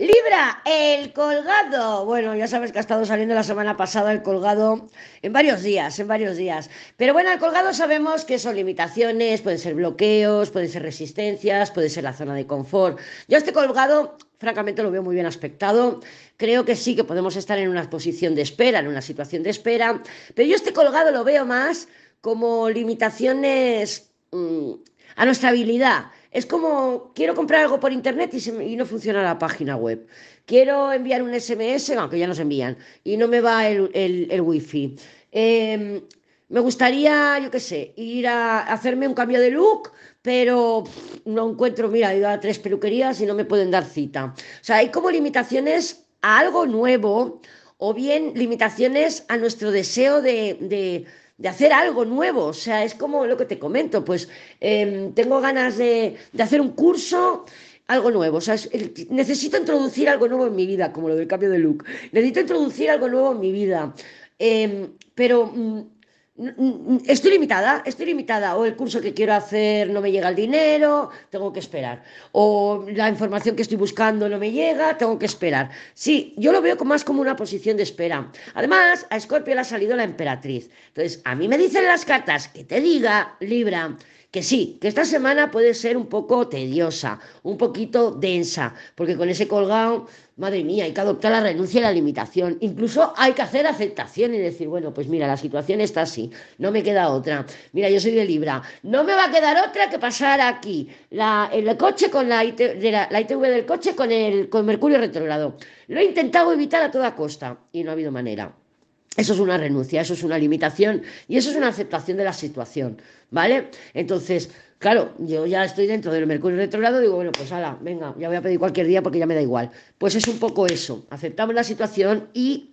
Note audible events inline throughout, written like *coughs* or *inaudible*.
Libra, el colgado. Bueno, ya sabes que ha estado saliendo la semana pasada el colgado en varios días, en varios días. Pero bueno, el colgado sabemos que son limitaciones, pueden ser bloqueos, pueden ser resistencias, puede ser la zona de confort. Yo este colgado, francamente, lo veo muy bien aspectado. Creo que sí que podemos estar en una posición de espera, en una situación de espera. Pero yo este colgado lo veo más como limitaciones mmm, a nuestra habilidad. Es como, quiero comprar algo por internet y, no funciona la página web. Quiero enviar un SMS, aunque ya nos envían, y no me va el, wifi. Eh, me gustaría, yo qué sé, ir a hacerme un cambio de look, pero no encuentro, mira, he ido a tres peluquerías y no me pueden dar cita. O sea, hay como limitaciones a algo nuevo o bien limitaciones a nuestro deseo de, de de hacer algo nuevo. O sea, es como lo que te comento, pues eh, tengo ganas de, de, hacer un curso, algo nuevo. O sea, es, necesito introducir algo nuevo en mi vida, como lo del cambio de look. Necesito introducir algo nuevo en mi vida. Eh, pero mm, estoy limitada, estoy limitada. O el curso que quiero hacer no me llega el dinero, tengo que esperar. O la información que estoy buscando no me llega, tengo que esperar. Sí, yo lo veo más como una posición de espera. Además, a Scorpio le ha salido la emperatriz. Entonces, a mí me dicen las cartas que te diga, Libra, que sí, que esta semana puede ser un poco tediosa, un poquito densa, porque con ese colgado, madre mía, hay que adoptar la renuncia y la limitación. Incluso hay que hacer aceptación y decir, bueno, pues mira, la situación está así, no me queda otra. Mira, yo soy de Libra, no me va a quedar otra que pasar aquí la, el coche con la, IT, de la, ITV del coche con, el, con Mercurio retrogrado. Lo he intentado evitar a toda costa y no ha habido manera. Eso es una renuncia, eso es una limitación y eso es una aceptación de la situación, ¿vale? Entonces, claro, yo ya estoy dentro del Mercurio retrogrado, digo, bueno, pues ala, venga, ya voy a pedir cualquier día porque ya me da igual. Pues es un poco eso, aceptamos la situación y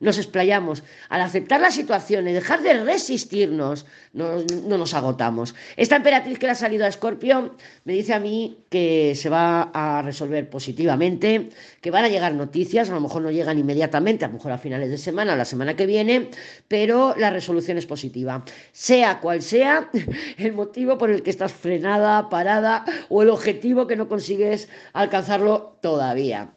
nos explayamos. Al aceptar la situación y dejar de resistirnos, no, no, nos agotamos. Esta emperatriz que le ha salido a Escorpio me dice a mí que se va a resolver positivamente, que van a llegar noticias, a lo mejor no llegan inmediatamente, a lo mejor a finales de semana o la semana que viene, pero la resolución es positiva. Sea cual sea *laughs* el motivo por el que estás frenada, parada o el objetivo que no consigues alcanzarlo todavía.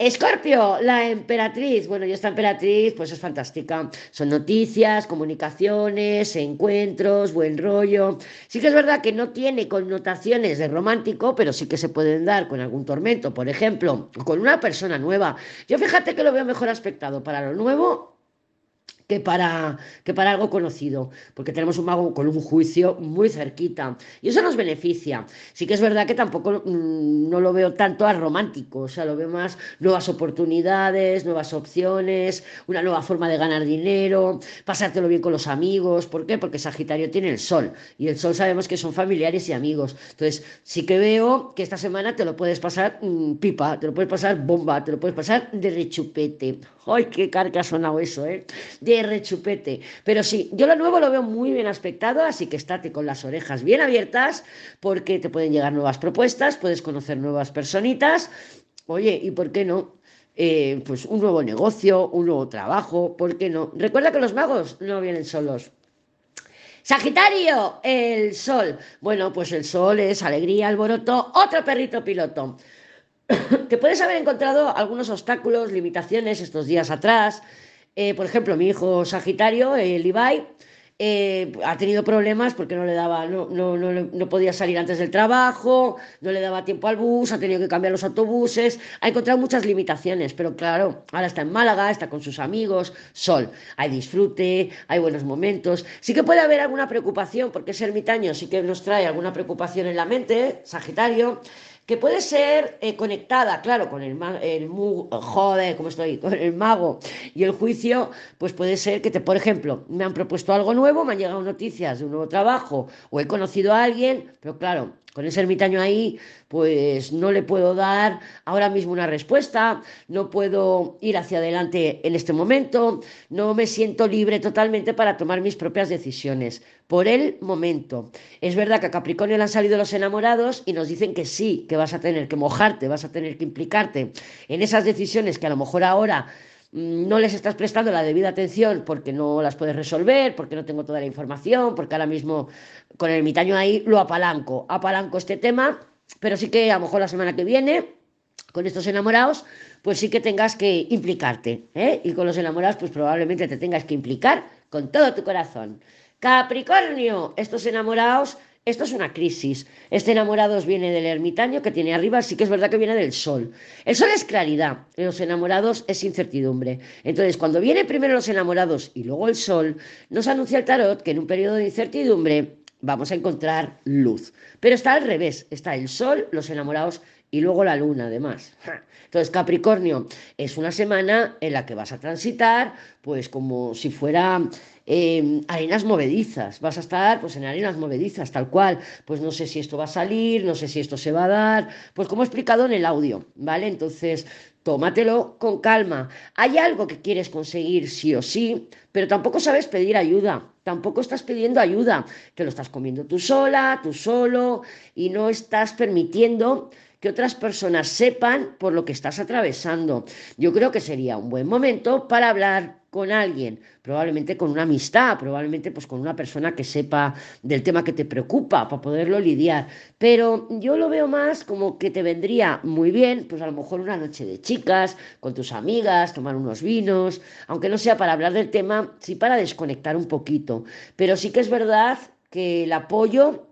Escorpio, la emperatriz. Bueno, y esta emperatriz, pues es fantástica. Son noticias, comunicaciones, encuentros, buen rollo. Sí que es verdad que no tiene connotaciones de romántico, pero sí que se pueden dar con algún tormento, por ejemplo, con una persona nueva. Yo fíjate que lo veo mejor aspectado para lo nuevo que para, que para algo conocido, porque tenemos un mago con un juicio muy cerquita y eso nos beneficia. Sí que es verdad que tampoco mmm, no lo veo tanto a romántico, o sea, lo veo más nuevas oportunidades, nuevas opciones, una nueva forma de ganar dinero, pasártelo bien con los amigos. ¿Por qué? Porque Sagitario tiene el sol y el sol sabemos que son familiares y amigos. Entonces, sí que veo que esta semana te lo puedes pasar mmm, pipa, te lo puedes pasar bomba, te lo puedes pasar de rechupete. ¡Ay, qué carga ha sonado eso, eh! De rechupete. Pero sí, yo lo nuevo lo veo muy bien aspectado, así que estate con las orejas bien abiertas, porque te pueden llegar nuevas propuestas, puedes conocer nuevas personitas. Oye, ¿y por qué no? Eh, pues un nuevo negocio, un nuevo trabajo, ¿por qué no? Recuerda que los magos no vienen solos. Sagitario, el sol. Bueno, pues el sol es alegría, alboroto, otro perrito piloto. *coughs* que puedes haber encontrado algunos obstáculos, limitaciones estos días atrás. Eh, por ejemplo, mi hijo Sagitario, el Ibai, eh, ha tenido problemas porque no le daba, no, no, no, no, podía salir antes del trabajo, no le daba tiempo al bus, ha tenido que cambiar los autobuses, ha encontrado muchas limitaciones, pero claro, ahora está en Málaga, está con sus amigos, sol, hay disfrute, hay buenos momentos. Sí que puede haber alguna preocupación, porque es ermitaño, sí que nos trae alguna preocupación en la mente, Sagitario que puede ser eh, conectada, claro, con el, el mu, joder, ¿cómo estoy? *laughs* Con el mago y el juicio, pues puede ser que te, por ejemplo, me han propuesto algo nuevo, me han llegado noticias de un nuevo trabajo o he conocido a alguien, pero claro, con ese ermitaño ahí, pues no le puedo dar ahora mismo una respuesta, no puedo ir hacia adelante en este momento, no me siento libre totalmente para tomar mis propias decisiones. Por el momento. Es verdad que a Capricornio le han salido los enamorados y nos dicen que sí, que vas a tener que mojarte, vas a tener que implicarte en esas decisiones que a lo mejor ahora no les estás prestando la debida atención porque no las puedes resolver, porque no tengo toda la información, porque ahora mismo con el ermitaño ahí lo apalanco, apalanco este tema, pero sí que a lo mejor la semana que viene, con estos enamorados, pues sí que tengas que implicarte, ¿eh? Y con los enamorados, pues probablemente te tengas que implicar con todo tu corazón. Capricornio, estos enamorados, esto es una crisis. Este enamorados viene del ermitaño que tiene arriba, sí que es verdad que viene del sol. El sol es claridad, los enamorados es incertidumbre. Entonces, cuando vienen primero los enamorados y luego el sol, nos anuncia el tarot que en un periodo de incertidumbre vamos a encontrar luz. Pero está al revés, está el sol, los enamorados y luego la luna además. Entonces Capricornio es una semana en la que vas a transitar pues como si fuera eh, arenas movedizas, vas a estar pues en arenas movedizas tal cual, pues no sé si esto va a salir, no sé si esto se va a dar, pues como he explicado en el audio, ¿vale? Entonces tómatelo con calma. Hay algo que quieres conseguir sí o sí, pero tampoco sabes pedir ayuda, tampoco estás pidiendo ayuda, que lo estás comiendo tú sola, tú solo, y no estás permitiendo que otras personas sepan por lo que estás atravesando. Yo creo que sería un buen momento para hablar con alguien, probablemente con una amistad, probablemente pues con una persona que sepa del tema que te preocupa para poderlo lidiar. Pero yo lo veo más como que te vendría muy bien, pues a lo mejor una noche de chicas, con tus amigas, tomar unos vinos, aunque no sea para hablar del tema, sí para desconectar un poquito. Pero sí que es verdad que el apoyo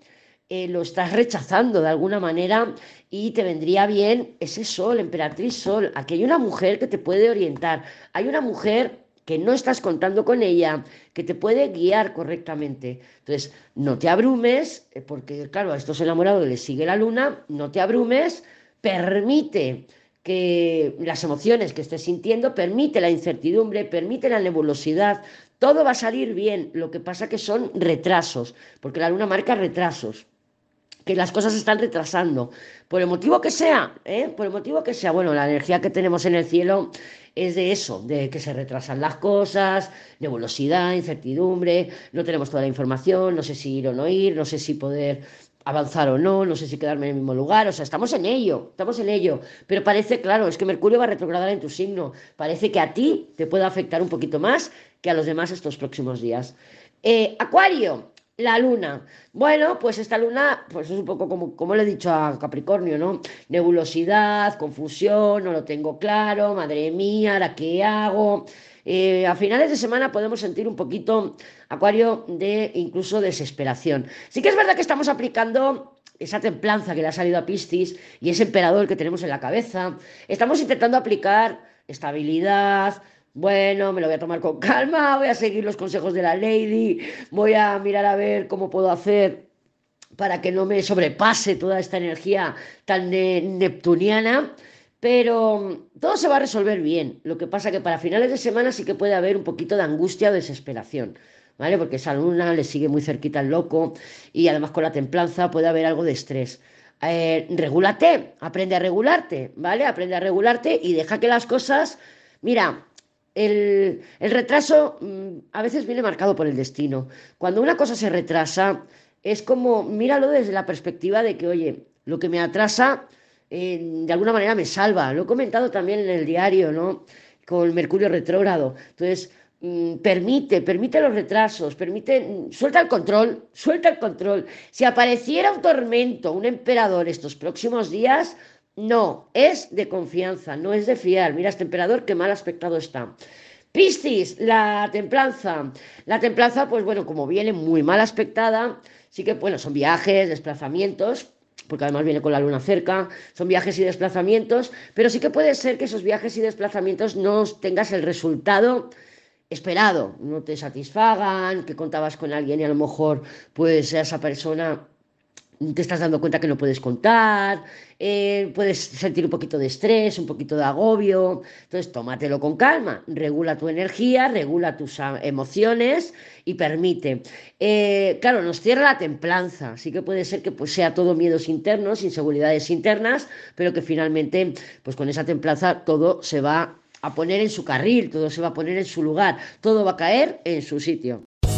eh, lo estás rechazando de alguna manera y te vendría bien ese sol, emperatriz sol. Aquí hay una mujer que te puede orientar, hay una mujer que no estás contando con ella, que te puede guiar correctamente. Entonces, no te abrumes, eh, porque claro, a estos enamorados les sigue la luna, no te abrumes, permite que las emociones que estés sintiendo, permite la incertidumbre, permite la nebulosidad, todo va a salir bien, lo que pasa que son retrasos, porque la luna marca retrasos que las cosas se están retrasando, por el motivo que sea, ¿eh? por el motivo que sea, bueno, la energía que tenemos en el cielo es de eso, de que se retrasan las cosas, nebulosidad, incertidumbre, no tenemos toda la información, no sé si ir o no ir, no sé si poder avanzar o no, no sé si quedarme en el mismo lugar, o sea, estamos en ello, estamos en ello, pero parece, claro, es que Mercurio va a retrogradar en tu signo, parece que a ti te puede afectar un poquito más que a los demás estos próximos días. Eh, Acuario, la luna. Bueno, pues esta luna, pues es un poco como, como le he dicho a Capricornio, ¿no? Nebulosidad, confusión, no lo tengo claro, madre mía, ¿ahora qué hago? Eh, a finales de semana podemos sentir un poquito, Acuario, de incluso desesperación. Sí que es verdad que estamos aplicando esa templanza que le ha salido a Piscis y ese emperador que tenemos en la cabeza. Estamos intentando aplicar estabilidad, bueno, me lo voy a tomar con calma, voy a seguir los consejos de la lady, voy a mirar a ver cómo puedo hacer para que no me sobrepase toda esta energía tan neptuniana, pero todo se va a resolver bien. Lo que pasa que para finales de semana sí que puede haber un poquito de angustia o desesperación. ¿Vale? Porque esa luna le sigue muy cerquita al loco y además con la templanza puede haber algo de estrés. Eh, regúlate, aprende a regularte, ¿vale? Aprende a regularte y deja que las cosas, mira, el, retraso mm, a veces viene marcado por el destino. Cuando una cosa se retrasa, es como, míralo desde la perspectiva de que, oye, lo que me atrasa, eh, de alguna manera me salva. Lo he comentado también en el diario, ¿no? Con Mercurio retrógrado. Entonces, mm, permite, permite los retrasos, permite, mm, suelta el control, suelta el control. Si apareciera un tormento, un emperador estos próximos días, no, es de confianza, no es de fiar. Mira este emperador, qué mal aspectado está. Piscis, la templanza. La templanza, pues bueno, como viene muy mal aspectada, sí que, bueno, son viajes, desplazamientos, porque además viene con la luna cerca, son viajes y desplazamientos, pero sí que puede ser que esos viajes y desplazamientos no tengas el resultado esperado, no te satisfagan, que contabas con alguien y a lo mejor pues esa persona te estás dando cuenta que no puedes contar, eh, puedes sentir un poquito de estrés, un poquito de agobio. Entonces, tómatelo con calma, regula tu energía, regula tus emociones y permite. Eh, claro, nos cierra la templanza, así que puede ser que pues, sea todo miedos internos, inseguridades internas, pero que finalmente, pues con esa templanza todo se va a poner en su carril, todo se va a poner en su lugar, todo va a caer en su sitio.